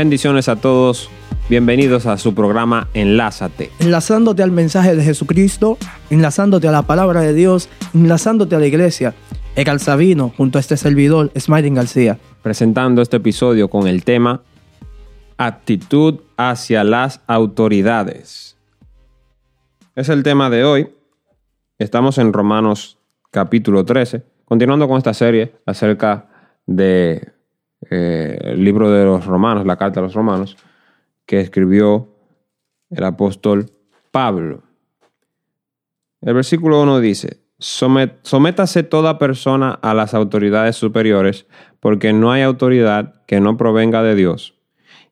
Bendiciones a todos. Bienvenidos a su programa Enlázate. Enlazándote al mensaje de Jesucristo, enlazándote a la palabra de Dios, enlazándote a la iglesia. Egal Sabino, junto a este servidor, Smiling García. Presentando este episodio con el tema Actitud hacia las autoridades. Es el tema de hoy. Estamos en Romanos capítulo 13, continuando con esta serie acerca de eh, el libro de los romanos, la carta de los romanos, que escribió el apóstol Pablo. El versículo 1 dice, sométase toda persona a las autoridades superiores, porque no hay autoridad que no provenga de Dios,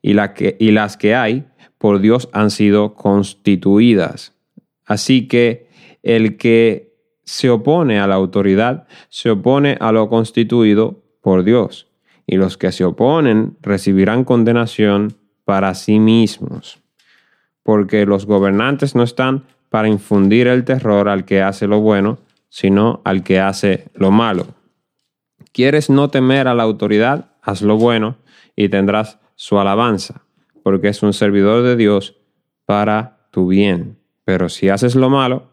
y, y las que hay por Dios han sido constituidas. Así que el que se opone a la autoridad se opone a lo constituido por Dios y los que se oponen recibirán condenación para sí mismos, porque los gobernantes no están para infundir el terror al que hace lo bueno, sino al que hace lo malo. ¿Quieres no temer a la autoridad? Haz lo bueno y tendrás su alabanza, porque es un servidor de Dios para tu bien. Pero si haces lo malo,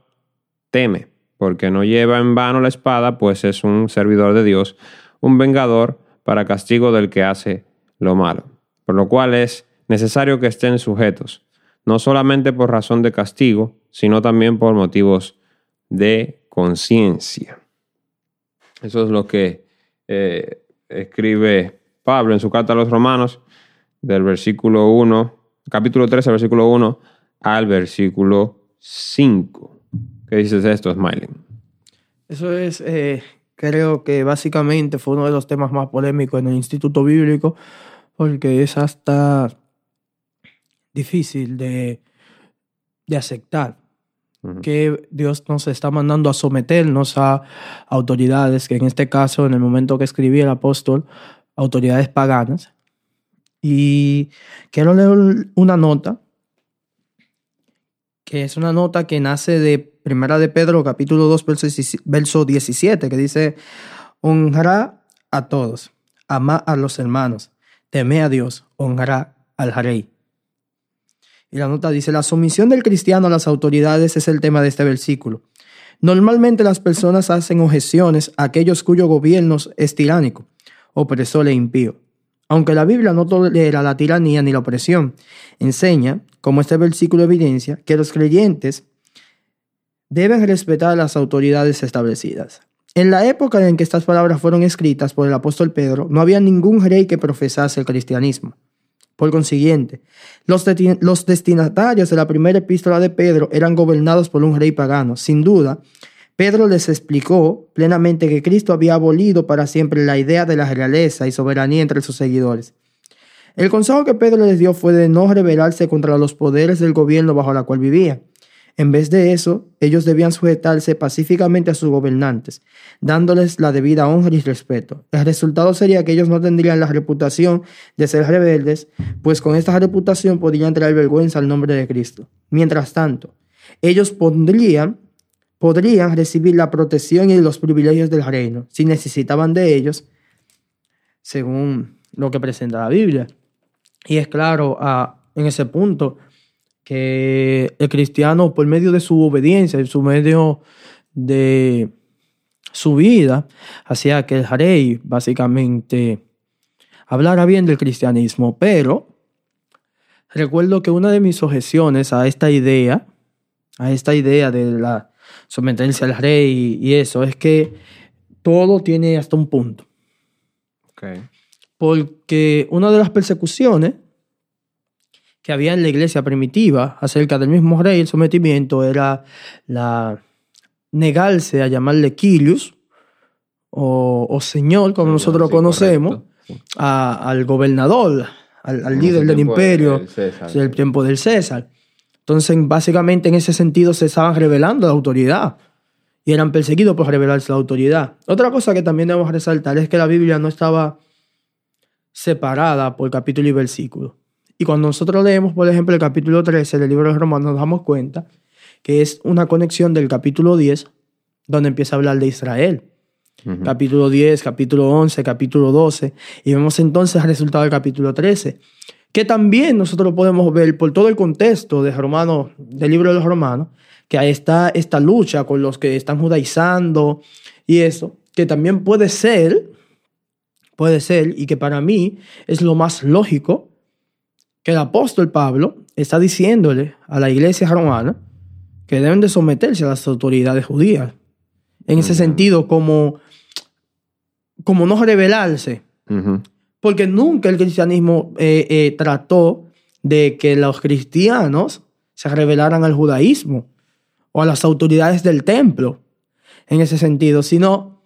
teme, porque no lleva en vano la espada, pues es un servidor de Dios, un vengador para castigo del que hace lo malo, por lo cual es necesario que estén sujetos, no solamente por razón de castigo, sino también por motivos de conciencia. Eso es lo que eh, escribe Pablo en su carta a los romanos, del versículo 1, capítulo 13, versículo 1 al versículo 5. ¿Qué dices de esto, Smiling? Eso es eh, creo que básicamente fue uno de los temas más polémicos en el Instituto Bíblico, porque es hasta difícil de, de aceptar que Dios nos está mandando a someternos a autoridades, que en este caso, en el momento que escribí el apóstol, autoridades paganas. Y quiero leer una nota, que es una nota que nace de Primera de Pedro, capítulo 2, verso 17, que dice, honra a todos, ama a los hermanos, teme a Dios, honra al rey. Y la nota dice, la sumisión del cristiano a las autoridades es el tema de este versículo. Normalmente las personas hacen objeciones a aquellos cuyo gobierno es tiránico, opresor e impío. Aunque la Biblia no tolera la tiranía ni la opresión, enseña, como este versículo evidencia, que los creyentes deben respetar las autoridades establecidas. En la época en que estas palabras fueron escritas por el apóstol Pedro, no había ningún rey que profesase el cristianismo. Por consiguiente, los, destinatarios de la primera epístola de Pedro eran gobernados por un rey pagano. Sin duda, Pedro les explicó plenamente que Cristo había abolido para siempre la idea de la realeza y soberanía entre sus seguidores. El consejo que Pedro les dio fue de no rebelarse contra los poderes del gobierno bajo la cual vivía. En vez de eso, ellos debían sujetarse pacíficamente a sus gobernantes, dándoles la debida honra y respeto. El resultado sería que ellos no tendrían la reputación de ser rebeldes, pues con esta reputación podrían traer vergüenza al nombre de Cristo. Mientras tanto, ellos podrían, podrían recibir la protección y los privilegios del reino, si necesitaban de ellos, según lo que presenta la Biblia. Y es claro, ah, en ese punto, que el cristiano, por medio de su obediencia, en su medio de su vida, hacía que el rey básicamente hablara bien del cristianismo. Pero recuerdo que una de mis objeciones a esta idea, a esta idea de la someterse al rey y eso, es que todo tiene hasta un punto. Porque una de las persecuciones que había en la iglesia primitiva acerca del mismo rey, el sometimiento era la negarse a llamarle Quilius o, señor, como nosotros lo conocemos, al gobernador, al, líder del imperio, del tiempo del César. Entonces, básicamente en ese sentido se estaban revelando la autoridad y eran perseguidos por revelarse la autoridad. Otra cosa que también debemos resaltar es que la Biblia no estaba separada por capítulo y versículo. Y cuando nosotros leemos, por ejemplo, el capítulo 13 del libro de Romanos, nos damos cuenta que es una conexión del capítulo 10, donde empieza a hablar de Israel. Capítulo 10, capítulo 11, capítulo 12. Y vemos entonces el resultado del capítulo 13, que también nosotros podemos ver por todo el contexto de Romanos, del libro de los Romanos, que ahí está esta lucha con los que están judaizando y eso, que también puede ser, puede ser, y que para mí es lo más lógico, que el apóstol Pablo está diciéndole a la iglesia romana que deben de someterse a las autoridades judías. En ese sentido, como, como no rebelarse. Porque nunca el cristianismo eh, eh, trató de que los cristianos se rebelaran al judaísmo o a las autoridades del templo en ese sentido, sino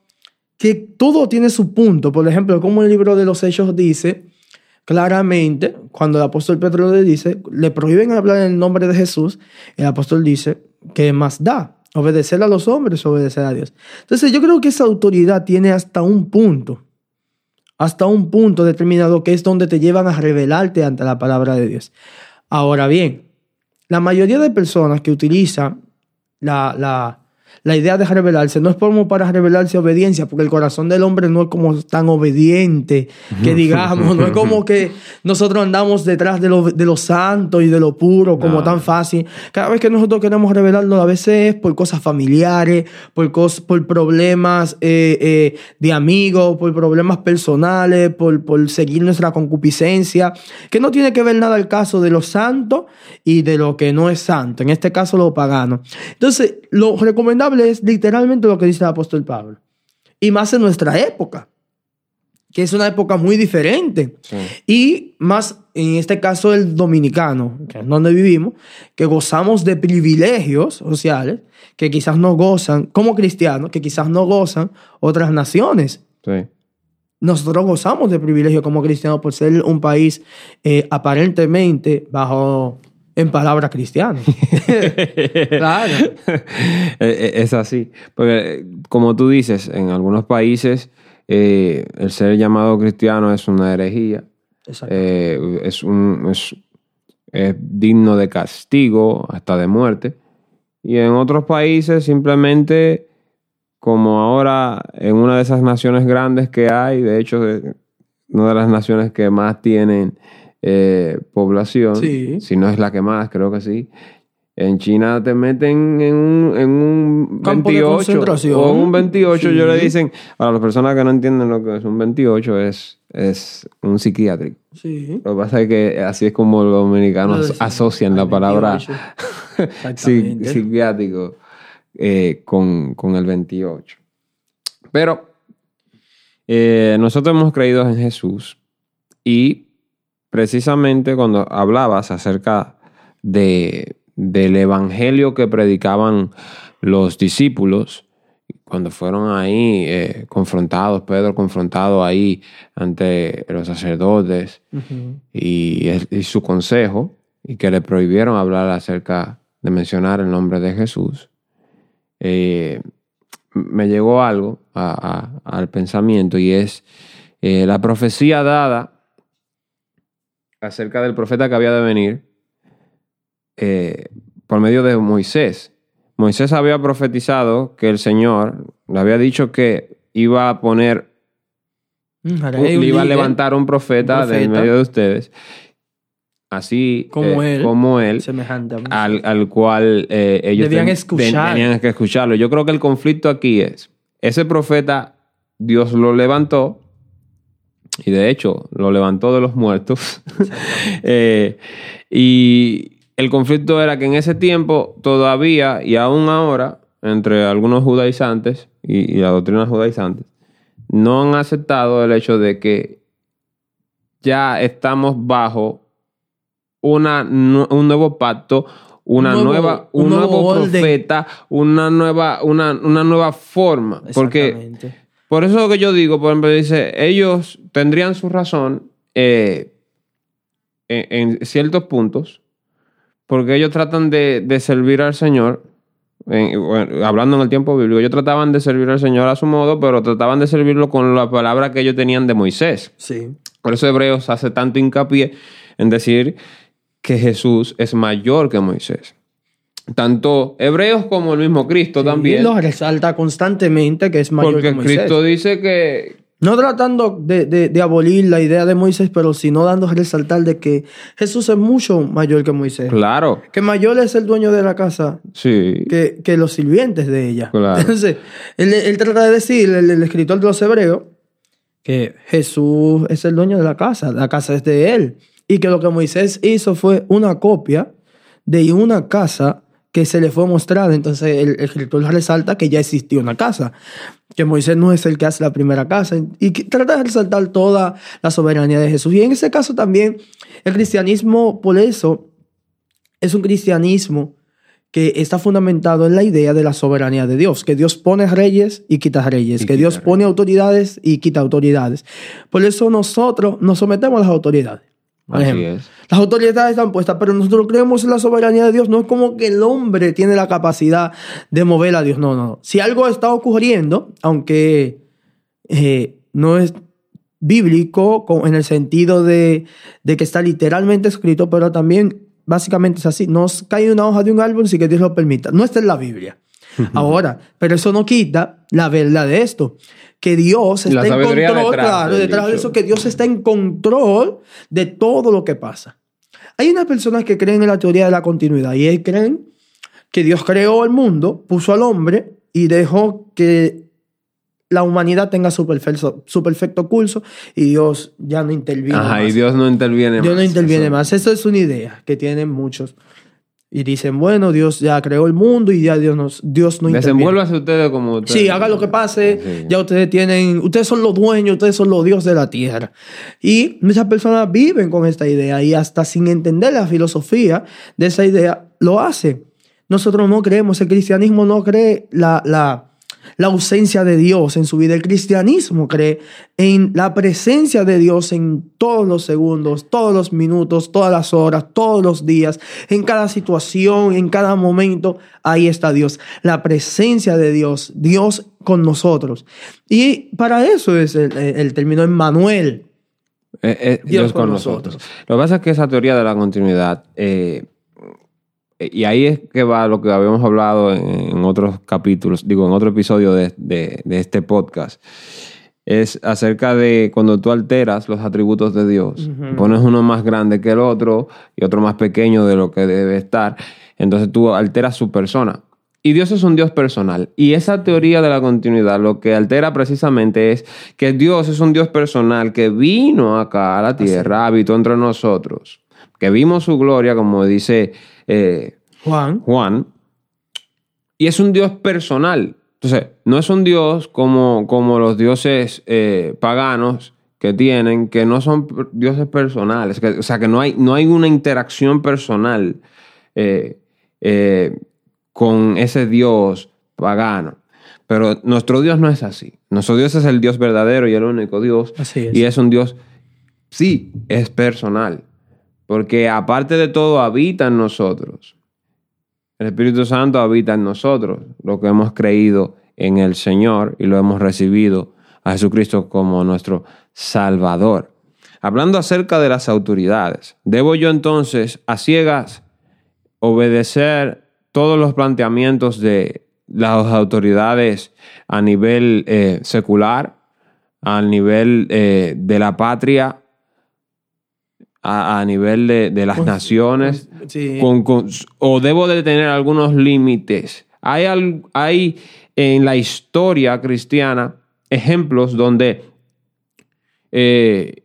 que todo tiene su punto. Por ejemplo, como el libro de los Hechos dice claramente, cuando el apóstol Pedro le dice, le prohíben hablar en el nombre de Jesús, el apóstol dice, ¿qué más da? Obedecer a los hombres, obedecer a Dios. Entonces yo creo que esa autoridad tiene hasta un punto, hasta un punto determinado que es donde te llevan a revelarte ante la palabra de Dios. Ahora bien, la mayoría de personas que utilizan la, la, la idea de revelarse no es como para revelarse obediencia, porque el corazón del hombre no es como tan obediente, que digamos, no es como que nosotros andamos detrás de lo, de lo santo y de lo puro, como tan fácil. Cada vez que nosotros queremos revelarlo, a veces es por cosas familiares, por, cosas, por problemas eh, eh, de amigos, por problemas personales, por, por seguir nuestra concupiscencia, que no tiene que ver nada el caso de lo santo y de lo que no es santo, en este caso lo pagano. Entonces, lo recomendable es literalmente lo que dice el apóstol Pablo. Y más en nuestra época, que es una época muy diferente. Y más en este caso el dominicano, que es donde vivimos, que gozamos de privilegios sociales que quizás no gozan, como cristianos, que quizás no gozan otras naciones. Nosotros gozamos de privilegios como cristianos por ser un país eh, aparentemente bajo en palabras cristianas. claro. E, e, es así. Porque, como tú dices, en algunos países eh, el ser llamado cristiano es una herejía. Eh, es, un, es, digno de castigo, hasta de muerte. Y en otros países simplemente, como ahora en una de esas naciones grandes que hay, de hecho, una de las naciones que más tienen eh, población, si no es la que más, creo que sí. En China te meten en un, en un 28 o un 28, yo le dicen, para las personas que no entienden lo que es un 28, es, es un psiquiátrico. Lo que pasa es que así es como los dominicanos asocian la palabra psiquiátrico eh, con, con, el 28. Pero eh, nosotros hemos creído en Jesús y precisamente cuando hablabas acerca de, del evangelio que predicaban los discípulos, cuando fueron ahí eh, confrontados, Pedro confrontado ahí ante los sacerdotes y, su consejo, y que le prohibieron hablar acerca de mencionar el nombre de Jesús, eh, me llegó algo al pensamiento y es eh, la profecía dada acerca del profeta que había de venir eh, por medio de Moisés. Moisés había profetizado que el Señor le había dicho que iba a poner, mm, iba a levantar un profeta, del medio de ustedes, así como eh, él, como él semejante al, cual eh, ellos Debían escuchar. tenían que escucharlo. Yo creo que el conflicto aquí es, ese profeta Dios lo levantó, y de hecho lo levantó de los muertos. Eh, y el conflicto era que en ese tiempo todavía y aún ahora, entre algunos judaizantes y, la doctrina judaizante, no han aceptado el hecho de que ya estamos bajo una, un nuevo pacto, una nueva, un, nuevo, profeta, una nueva, una, una nueva forma. Porque por eso que yo digo, por ejemplo, dice, ellos tendrían su razón eh, en, ciertos puntos, porque ellos tratan de, servir al Señor, hablando en el tiempo bíblico, ellos trataban de servir al Señor a su modo, pero trataban de servirlo con la palabra que ellos tenían de Moisés. Sí. Por eso Hebreos hace tanto hincapié en decir que Jesús es mayor que Moisés tanto hebreos como el mismo Cristo también. Y lo resalta constantemente que es mayor Porque Cristo dice que, No tratando de, de- de abolir la idea de Moisés, pero sino dando a resaltar de que Jesús es mucho mayor que Moisés. Claro, Que mayor es el dueño de la casa sí. que, que los sirvientes de ella. Claro. Entonces, él, él trata de decir, el, el escritor de los hebreos, que Jesús es el dueño de la casa, la casa es de él. Y que lo que Moisés hizo fue una copia de una casa que se le fue mostrada. Entonces, el, el escritor resalta que ya existió una casa, que Moisés no es el que hace la primera casa. Y que trata de resaltar toda la soberanía de Jesús. Y en ese caso también, el cristianismo, por eso, es un cristianismo que está fundamentado en la idea de la soberanía de Dios, que Dios pone reyes y quita reyes, Y que quita Dios reyes. pone autoridades y quita autoridades. Por eso nosotros nos sometemos a las autoridades. Por Así ejemplo, es. las autoridades están puestas, pero nosotros creemos en la soberanía de Dios. No es como que el hombre tiene la capacidad de mover a Dios. No, no. no. Si algo está ocurriendo, aunque eh, no es bíblico en el sentido de, de que está literalmente escrito, pero también básicamente es así. No cae una hoja de un árbol sin que Dios lo permita. No está en la Biblia. Ahora, pero eso no quita la verdad de esto. Que Dios está en control, detrás claro, del detrás de eso, que Dios está en control de todo lo que pasa. Hay unas personas que creen en la teoría de la continuidad y ellos creen que Dios creó el mundo, puso al hombre y dejó que la humanidad tenga su perfecto, su perfecto curso y Dios ya no interviene. Ajá, y más. Dios no interviene Dios no más. interviene Eso- más. Eso es una idea que tienen muchos. Y dicen, bueno, Dios ya creó el mundo y ya Dios, nos, Dios no interviene. Desenvuélvase ustedes como ustedes. Sí, haga lo que pase. Sí. Ya ustedes tienen, ustedes son los dueños, ustedes son los dioses de la tierra. Y esas personas viven con esta idea y hasta sin entender la filosofía de esa idea, lo hacen. Nosotros no creemos, el cristianismo no cree la, la, la ausencia de Dios en su vida. El cristianismo cree en la presencia de Dios en todos los segundos, todos los minutos, todas las horas, todos los días, en cada situación, en cada momento. Ahí está Dios. La presencia de Dios, Dios con nosotros. Y para eso es el, el término Emmanuel. Eh, eh, Dios, con nosotros. Lo que pasa es que esa teoría de la continuidad, eh, y ahí es que va lo que habíamos hablado en, en otros capítulos, digo, en otro episodio de, de- de este podcast, es acerca de cuando tú alteras los atributos de Dios, Ujú. pones uno más grande que el otro y otro más pequeño de lo que debe estar, entonces tú alteras su persona. Y Dios es un Dios personal. Y esa teoría de la continuidad lo que altera precisamente es que Dios es un Dios personal que vino acá a la tierra, habitó entre nosotros, que vimos su gloria, como dice eh, Juan. Juan, y es un Dios personal. Entonces, no es un Dios como, como los dioses eh, paganos que tienen, que no son dioses personales, que- o sea, que no hay, no hay una interacción personal eh, con ese Dios pagano. Pero nuestro Dios no es así. Nuestro Dios es el Dios verdadero y el único Dios. Así es. Y es un Dios, sí, es personal. Porque aparte de todo, habita en nosotros. El Espíritu Santo habita en nosotros, lo que hemos creído en el Señor y lo hemos recibido a Jesucristo como nuestro Salvador. Hablando acerca de las autoridades, ¿debo yo entonces a ciegas obedecer todos los planteamientos de las autoridades a nivel eh, secular, a nivel eh, de la patria, a, a nivel de, de las naciones? sí. con- con- o debo de tener algunos límites. Hay, al- hay en la historia cristiana ejemplos donde, eh,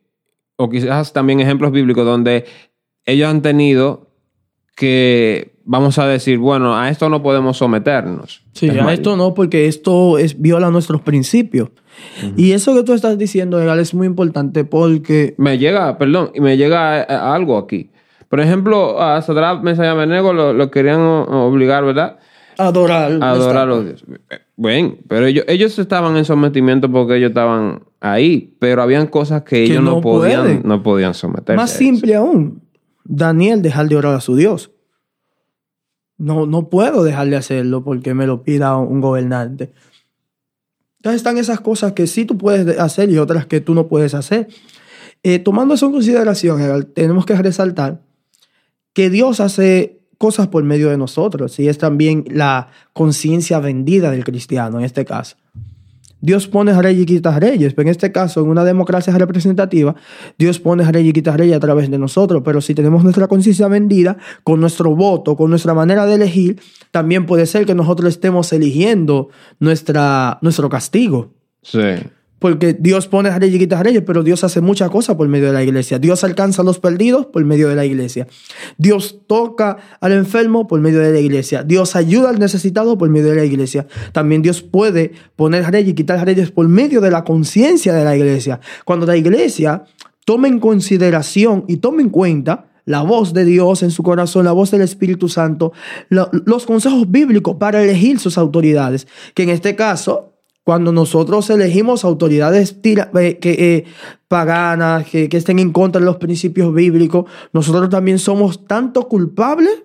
o quizás también ejemplos bíblicos donde ellos han tenido que, vamos a decir, bueno, a esto no podemos someternos. Sí, Es a mal- esto no, porque esto es, viola nuestros principios. Y eso que tú estás diciendo, Egal, es muy importante porque Me llega, perdón, y me llega eh, algo aquí. Por ejemplo, a Sadrach, Mesach y Abednego lo, lo querían obligar, ¿verdad? adorar. a adorar a los dioses. Bueno, pero ellos, ellos estaban en sometimiento porque ellos estaban ahí, pero habían cosas que ellos no, no podían, no podían someterse. Más simple aún, Daniel dejar de orar a su Dios. No, no puedo dejar de hacerlo porque me lo pida un gobernante. Entonces están esas cosas que sí tú puedes hacer y otras que tú no puedes hacer. Eh, tomando eso en consideración, tenemos que resaltar que Dios hace cosas por medio de nosotros y es también la conciencia vendida del cristiano en este caso. Dios pone reyes y quita reyes. Pero en este caso, en una democracia representativa, Dios pone reyes y quita reyes a través de nosotros. Pero si tenemos nuestra conciencia vendida, con nuestro voto, con nuestra manera de elegir, también puede ser que nosotros estemos eligiendo nuestra, nuestro castigo. Sí. Porque Dios pone a reyes y quita reyes, pero Dios hace muchas cosas por medio de la iglesia. Dios alcanza a los perdidos por medio de la iglesia. Dios toca al enfermo por medio de la iglesia. Dios ayuda al necesitado por medio de la iglesia. También Dios puede poner reyes y quitar reyes por medio de la conciencia de la iglesia. Cuando la iglesia toma en consideración y toma en cuenta la voz de Dios en su corazón, la voz del Espíritu Santo, lo- los consejos bíblicos para elegir sus autoridades, que en este caso cuando nosotros elegimos autoridades tira- eh, que, eh, paganas, que, que estén en contra de los principios bíblicos, nosotros también somos tanto culpables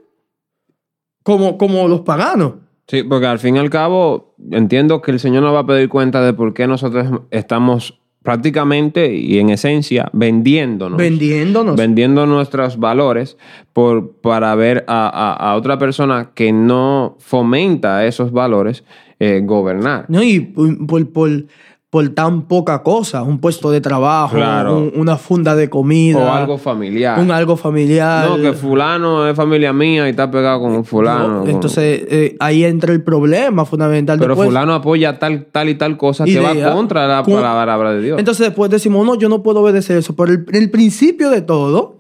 como, como los paganos. Sí, porque al fin y al cabo entiendo que el Señor nos va a pedir cuenta de por qué nosotros estamos prácticamente y en esencia vendiéndonos. Vendiéndonos. vendiendo nuestros valores por, para ver a, a- a otra persona que no fomenta esos valores eh, gobernar. ¿no? Y por, por, por- tan poca cosa, un puesto de trabajo, Claro. un- una funda de comida, O algo familiar. un algo familiar. No, que fulano es familia mía y está pegado con un fulano. No, Entonces eh, ahí entra el problema fundamental. Pero Después- fulano apoya tal, tal y tal cosa que Idea. va contra la Con- palabra de Dios. Entonces después decimos, no, yo no puedo obedecer eso. Pero el, el principio de todo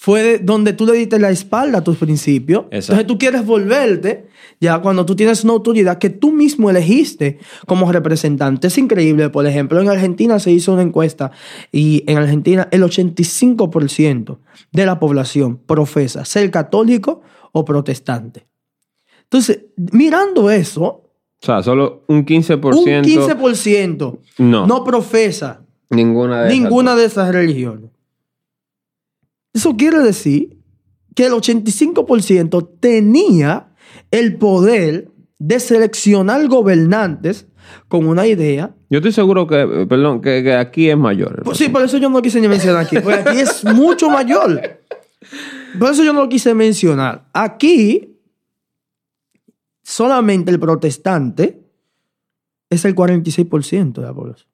fue de- donde tú le diste la espalda a tus principios. Exacto. Entonces tú quieres volverte ya cuando tú tienes una autoridad que tú mismo elegiste como representante. Es increíble. Por ejemplo, en Argentina se hizo una encuesta y en Argentina el 85% de la población profesa ser católico o protestante. Entonces, mirando eso, o sea, solo un 15%. un 15% No. no profesa Ninguna de esas ninguna dos. de esas religiones. Eso quiere decir que el 85% tenía el poder de seleccionar gobernantes con una idea. Yo estoy seguro que, eh, perdón, que, que aquí es mayor. Pues sí, por eso yo no lo quise ni mencionar aquí, porque aquí es mucho mayor. Por eso yo no lo quise mencionar. Aquí, solamente el protestante es el 46% de la población.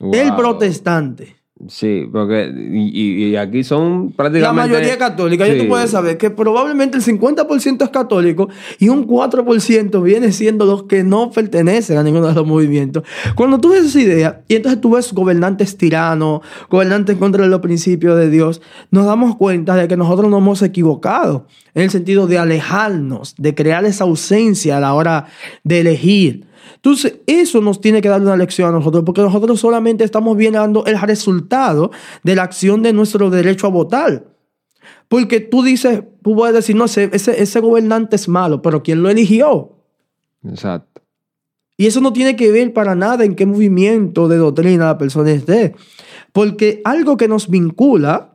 El protestante. Sí, porque y, aquí son La prácticamente... mayoría católica. Ya Sí. tú puedes saber que probablemente el 50% es católico y un 4% viene siendo los que no pertenecen a ninguno de los movimientos. Cuando tú ves esa idea y entonces tú ves gobernantes tiranos, gobernantes contra los principios de Dios, nos damos cuenta de que nosotros nos hemos equivocado en el sentido de alejarnos, de crear esa ausencia a la hora de elegir. Entonces, eso nos tiene que dar una lección a nosotros, porque nosotros solamente estamos viendo el resultado de la acción de nuestro derecho a votar. Porque tú dices, tú puedes decir, no, ese, ese, ese gobernante es malo, pero ¿quién lo eligió? Exacto. Y eso no tiene que ver para nada en qué movimiento de doctrina la persona esté. Porque algo que nos vincula,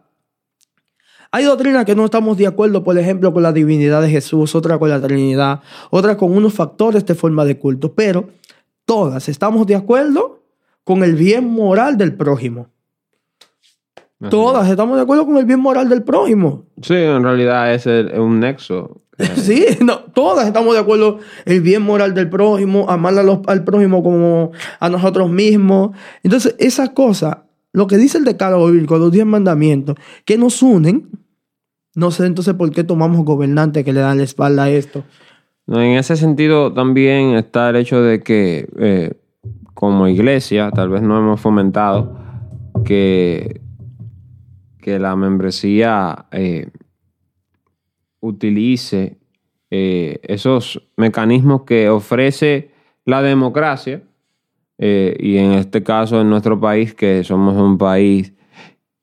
hay doctrinas que no estamos de acuerdo, por ejemplo, con la divinidad de Jesús, otra con la Trinidad, otra con unos factores de forma de culto, pero todas estamos de acuerdo con el bien moral del prójimo. Así Todas estamos de acuerdo con el bien moral del prójimo. Sí, en realidad es el- un nexo. Sí, no, todas estamos de acuerdo. El bien moral del prójimo, amar a los- al prójimo como a nosotros mismos. Entonces, esas cosas, lo que dice el decálogo bíblico, los diez mandamientos, que nos unen, no sé entonces por qué tomamos gobernantes que le dan la espalda a esto. En ese sentido también está el hecho de que eh, como iglesia tal vez no hemos fomentado que, que la membresía eh, utilice eh, esos mecanismos que ofrece la democracia eh, y en este caso en nuestro país que somos un país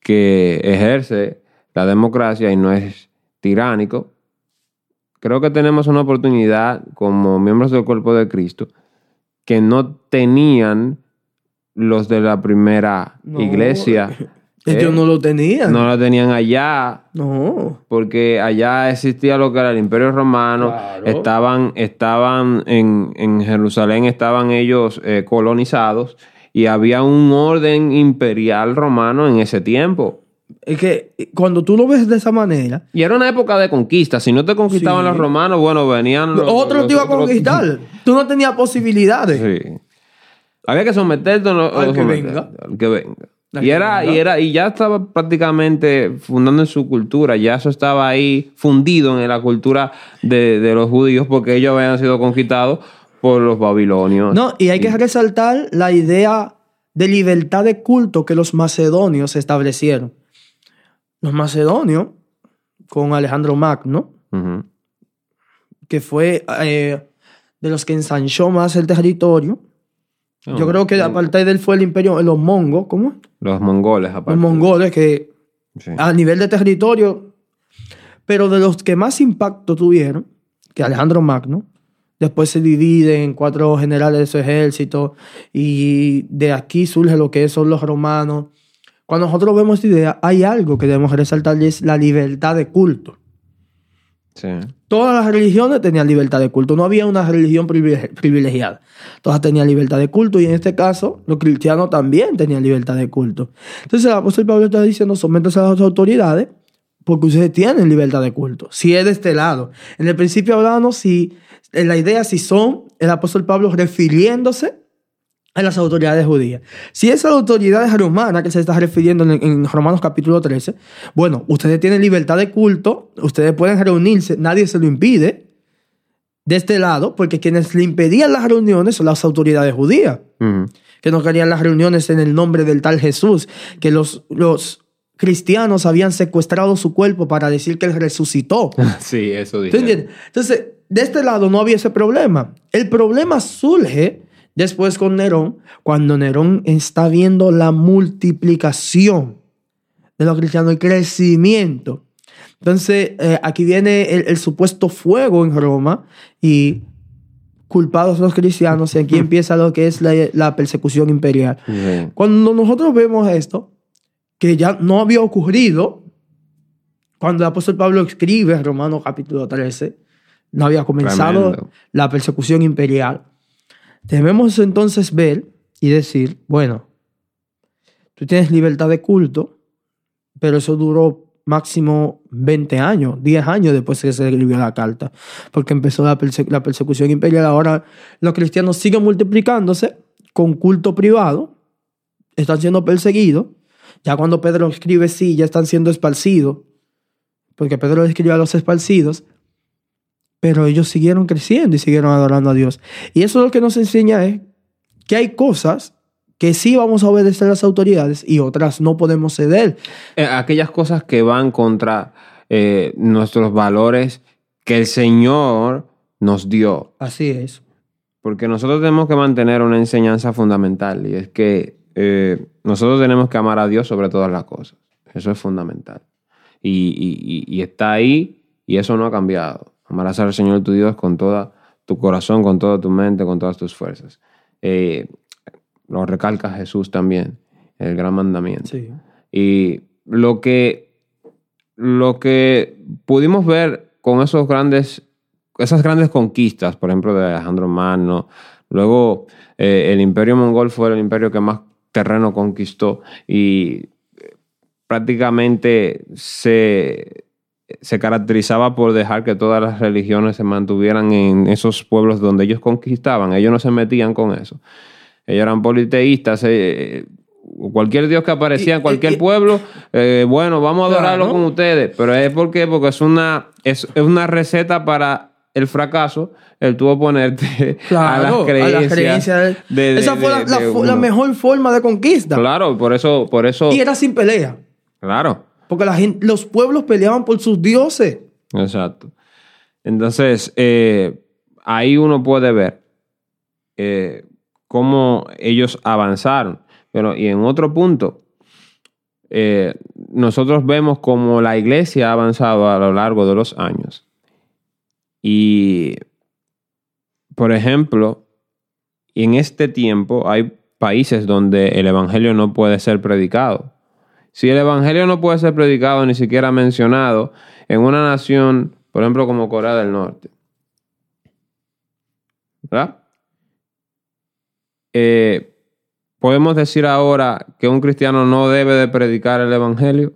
que ejerce la democracia y no es tiránico, creo que tenemos una oportunidad como miembros del cuerpo de Cristo que no tenían los de la primera No, iglesia. Ellos ¿eh? no lo tenían. No lo tenían allá, No. porque allá existía lo que era el Imperio Romano, Claro. estaban, estaban en, en Jerusalén, estaban ellos eh, colonizados y había un orden imperial romano en ese tiempo. Es que cuando tú lo ves de esa manera, Y era una época de conquista. Si no te conquistaban Sí. los romanos, bueno, venían los, otro los te iba a otros- conquistar. Tú no tenías posibilidades. Sí. Había que someterte no- Al que venga. Al que venga. Y era, y era, y ya estaba prácticamente fundando en su cultura, ya eso estaba ahí fundido en la cultura de, de los judíos, porque ellos habían sido conquistados por los babilonios. No, y hay que resaltar la idea de libertad de culto que los macedonios establecieron. Los macedonios, con Alejandro Magno, que fue eh, de los que ensanchó más el territorio. Yo creo que aparte de él fue el imperio, los mongos, ¿cómo? Los mongoles, aparte. Los mongoles, que Sí. a nivel de territorio, pero de los que más impacto tuvieron, que Alejandro Magno, después se divide en cuatro generales de su ejército y de aquí surge lo que son los romanos. Cuando nosotros vemos esta idea, hay algo que debemos resaltar y es la libertad de culto. Todas las religiones tenían libertad de culto, no había una religión privilegi- privilegiada. Todas tenían libertad de culto y en este caso los cristianos también tenían libertad de culto. Entonces el apóstol Pablo está diciendo, sométanse a las autoridades porque ustedes tienen libertad de culto. Si es de este lado. En el principio hablábamos si, la idea si son el apóstol Pablo refiriéndose a las autoridades judías. Si esas autoridades romanas que se está refiriendo en, en Romanos capítulo 13, bueno, ustedes tienen libertad de culto, ustedes pueden reunirse, nadie se lo impide de este lado, porque quienes le impedían las reuniones son las autoridades judías, que no querían las reuniones en el nombre del tal Jesús, que los, los cristianos habían secuestrado su cuerpo para decir que él resucitó. Sí, eso ¿Tú dije. Entonces, de este lado no había ese problema. El problema surge después con Nerón, cuando Nerón está viendo la multiplicación de los cristianos, el crecimiento. Entonces, eh, aquí viene el, el supuesto fuego en Roma y culpados los cristianos y aquí empieza lo que es la, la persecución imperial. Cuando nosotros vemos esto, que ya no había ocurrido, cuando el apóstol Pablo escribe Romanos capítulo 13, no había comenzado Tremendo. la persecución imperial, debemos entonces ver y decir, bueno, tú tienes libertad de culto, pero eso duró máximo 20 años, 10 años después que se escribió la carta, porque empezó la, perse- la persecución imperial. Ahora los cristianos siguen multiplicándose con culto privado, están siendo perseguidos. Ya cuando Pedro escribe, sí, ya están siendo esparcidos, porque Pedro escribe a los esparcidos, pero ellos siguieron creciendo y siguieron adorando a Dios. Y eso lo que nos enseña es que hay cosas que sí vamos a obedecer a las autoridades y otras no podemos ceder. Eh, aquellas cosas que van contra eh, nuestros valores que el Señor nos dio. Así es. Porque nosotros tenemos que mantener una enseñanza fundamental y es que eh, nosotros tenemos que amar a Dios sobre todas las cosas. Eso es fundamental. Y, y- y- y está ahí y eso no ha cambiado. Amarás al Señor tu Dios con toda tu corazón, con toda tu mente, con todas tus fuerzas. Eh, lo recalca Jesús también, el gran mandamiento. Sí. Y lo que, lo que pudimos ver con esos grandes, esas grandes conquistas, por ejemplo, de Alejandro Magno, luego eh, el imperio mongol fue el imperio que más terreno conquistó y eh, prácticamente se, se caracterizaba por dejar que todas las religiones se mantuvieran en esos pueblos donde ellos conquistaban. Ellos no se metían con eso. Ellos eran politeístas. eh, cualquier dios que aparecía en cualquier pueblo, eh, bueno, vamos a adorarlo Claro. con ustedes. Pero es porque, porque es, una, es, es una receta para el fracaso el tú oponerte a las creencias. creencias. de- de- Esa fue la, la mejor forma de conquista. Claro, por eso, por eso, Y era sin pelea. claro. Porque los pueblos peleaban por sus dioses. Exacto. Entonces, eh, ahí uno puede ver eh, cómo ellos avanzaron. Pero, y en otro punto, eh, nosotros vemos cómo la iglesia ha avanzado a lo largo de los años. Y, por ejemplo, en este tiempo hay países donde el evangelio no puede ser predicado. Si el evangelio no puede ser predicado, ni siquiera mencionado, en una nación, por ejemplo, como Corea del Norte, ¿verdad? Eh, podemos decir ahora que un cristiano no debe de predicar el evangelio.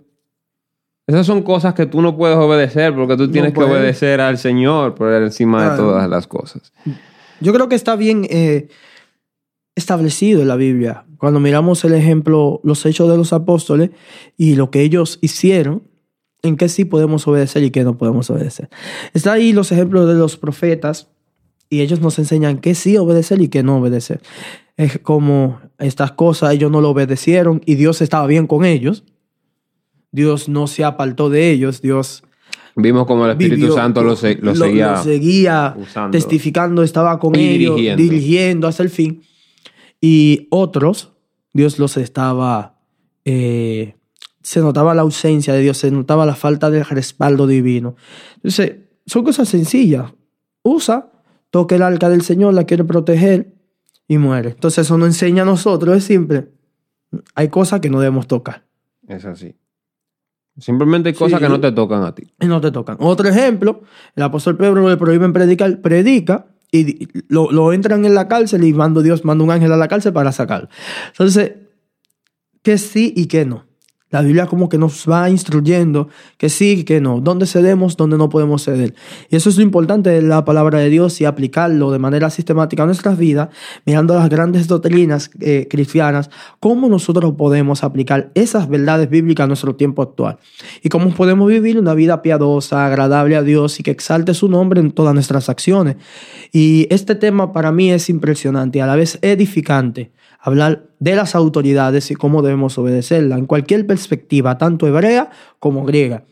Esas son cosas que tú no puedes obedecer porque tú No tienes que obedecer al Señor por encima de todas las cosas. Yo creo que está bien, eh, establecido en la Biblia. Cuando miramos el ejemplo, los hechos de los apóstoles y lo que ellos hicieron, en qué sí podemos obedecer y qué no podemos obedecer. Está ahí los ejemplos de los profetas y ellos nos enseñan qué sí obedecer y qué no obedecer. Es como estas cosas ellos no lo obedecieron y Dios estaba bien con ellos. Dios no se apartó de ellos, Dios Vimos como el Espíritu vivió- Santo lo, se- lo seguía. seguía testificando, estaba con Y ellos, dirigiendo. dirigiendo. hasta el fin. Y otros, Dios los estaba, eh, se notaba la ausencia de Dios, se notaba la falta de respaldo divino. Entonces, son cosas sencillas. Usa, toca el arca del Señor, la quiere proteger y muere. Entonces, eso nos enseña a nosotros, es simple. Hay cosas que no debemos tocar. Es así. Simplemente hay cosas Sí. que no te tocan a ti. y no te tocan. Otro ejemplo, el apóstol Pedro le prohíben predicar, predica y lo, lo entran en la cárcel y manda Dios, manda un ángel a la cárcel para sacarlo. Entonces, que sí y que no. La Biblia como que nos va instruyendo que sí que no, dónde cedemos, dónde no podemos ceder. Y eso es lo importante de la palabra de Dios y aplicarlo de manera sistemática a nuestras vidas, mirando las grandes doctrinas eh, cristianas, cómo nosotros podemos aplicar esas verdades bíblicas a nuestro tiempo actual. Y cómo podemos vivir una vida piadosa, agradable a Dios y que exalte su nombre en todas nuestras acciones. Y este tema para mí es impresionante y a la vez edificante hablar de las autoridades y cómo debemos obedecerla en cualquier perspectiva, tanto hebrea como griega.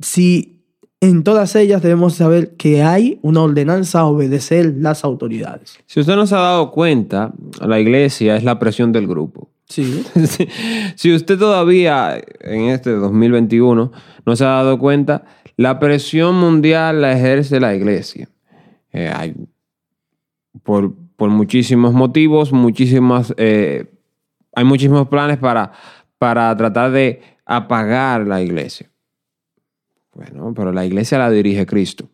Si en todas ellas debemos saber que hay una ordenanza a obedecer las autoridades. Si usted no se ha dado cuenta, la iglesia es la presión del grupo. Sí. Si- usted todavía en este 2021 no se ha dado cuenta, la presión mundial la ejerce la iglesia. Eh, hay, por, por muchísimos motivos, muchísimas, eh, hay muchísimos planes para, para tratar de apagar la iglesia. Bueno, pero la iglesia la dirige Cristo.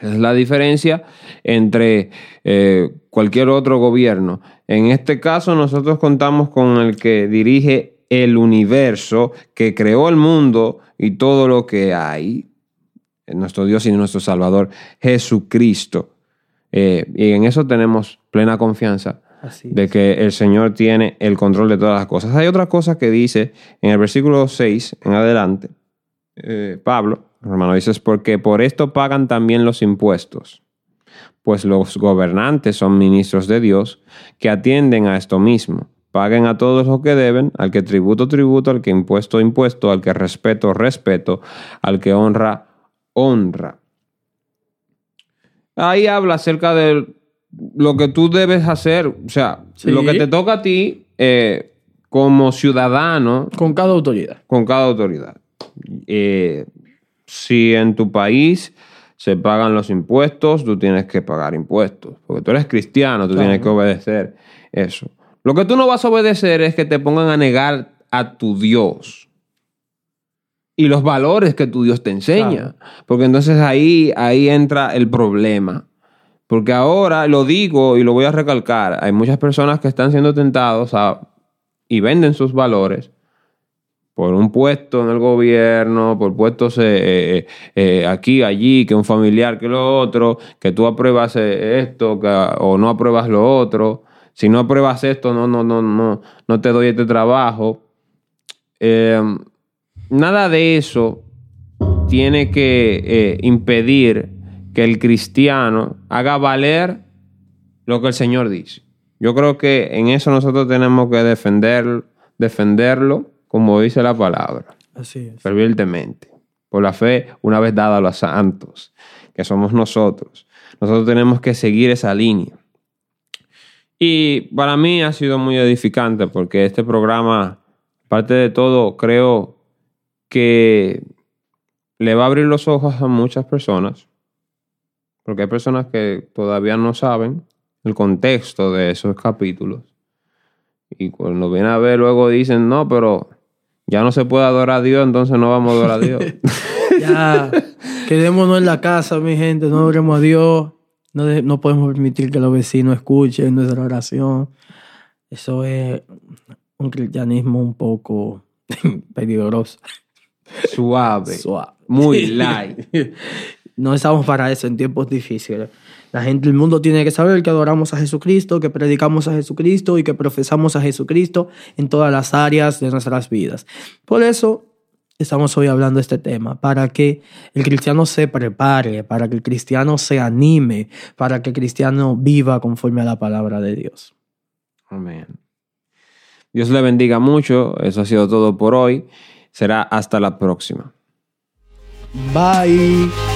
Esa es la diferencia entre eh, cualquier otro gobierno. En este caso, nosotros contamos con el que dirige el universo, que creó el mundo y todo lo que hay. Nuestro Dios y nuestro Salvador, Jesucristo. Eh, y en eso tenemos plena confianza de que el Señor tiene el control de todas las cosas. Hay otra cosa que dice en el versículo 6 en adelante, eh, Pablo, hermano, dice, porque por esto pagan también los impuestos, pues los gobernantes son ministros de Dios que atienden a esto mismo. Paguen a todos lo que deben, al que tributo, tributo, al que impuesto, impuesto, al que respeto, respeto, al que honra, honra. Ahí habla acerca de lo que tú debes hacer, o sea, Sí. lo que te toca a ti eh, como ciudadano Con cada autoridad. con cada autoridad. Eh, si en tu país se pagan los impuestos, tú tienes que pagar impuestos, porque tú eres cristiano, tú Claro. tienes que obedecer eso. Lo que tú no vas a obedecer es que te pongan a negar a tu Dios y los valores que tu Dios te enseña, porque entonces ahí, ahí entra el problema. Porque ahora lo digo y lo voy a recalcar, hay muchas personas que están siendo tentados a, y venden sus valores por un puesto en el gobierno, por puestos eh, eh, eh, aquí, allí, que un familiar, que lo otro, que tú apruebas esto que- o no apruebas lo otro. Si no apruebas esto, no, no, no, no, no te doy este trabajo. Nada de eso tiene que eh, impedir que el cristiano haga valer lo que el Señor dice. Yo creo que en eso nosotros tenemos que defender, defenderlo como dice la palabra, Así es. fervientemente, por la fe una vez dada a los santos, que somos nosotros. Nosotros tenemos que seguir esa línea. Y para mí ha sido muy edificante porque este programa, aparte de todo, creo que le va a abrir los ojos a muchas personas, porque hay personas que todavía no saben el contexto de esos capítulos. Y cuando vienen a ver, luego dicen, no, pero ya no se puede adorar a Dios, entonces no vamos a adorar a Dios. Ya, quedémonos en la casa, mi gente, no oremos a Dios, no, no podemos permitir que los vecinos escuchen nuestra oración. Eso es un cristianismo un poco peligroso. Suave. Suave. Muy light. No estamos para eso en tiempos difíciles. La gente del mundo tiene que saber que adoramos a Jesucristo, que predicamos a Jesucristo y que profesamos a Jesucristo en todas las áreas de nuestras vidas. Por eso estamos hoy hablando de este tema, para que el cristiano se prepare, para que el cristiano se anime, para que el cristiano viva conforme a la palabra de Dios. Amén. Dios le bendiga mucho. Eso ha sido todo por hoy. Será hasta la próxima. Bye.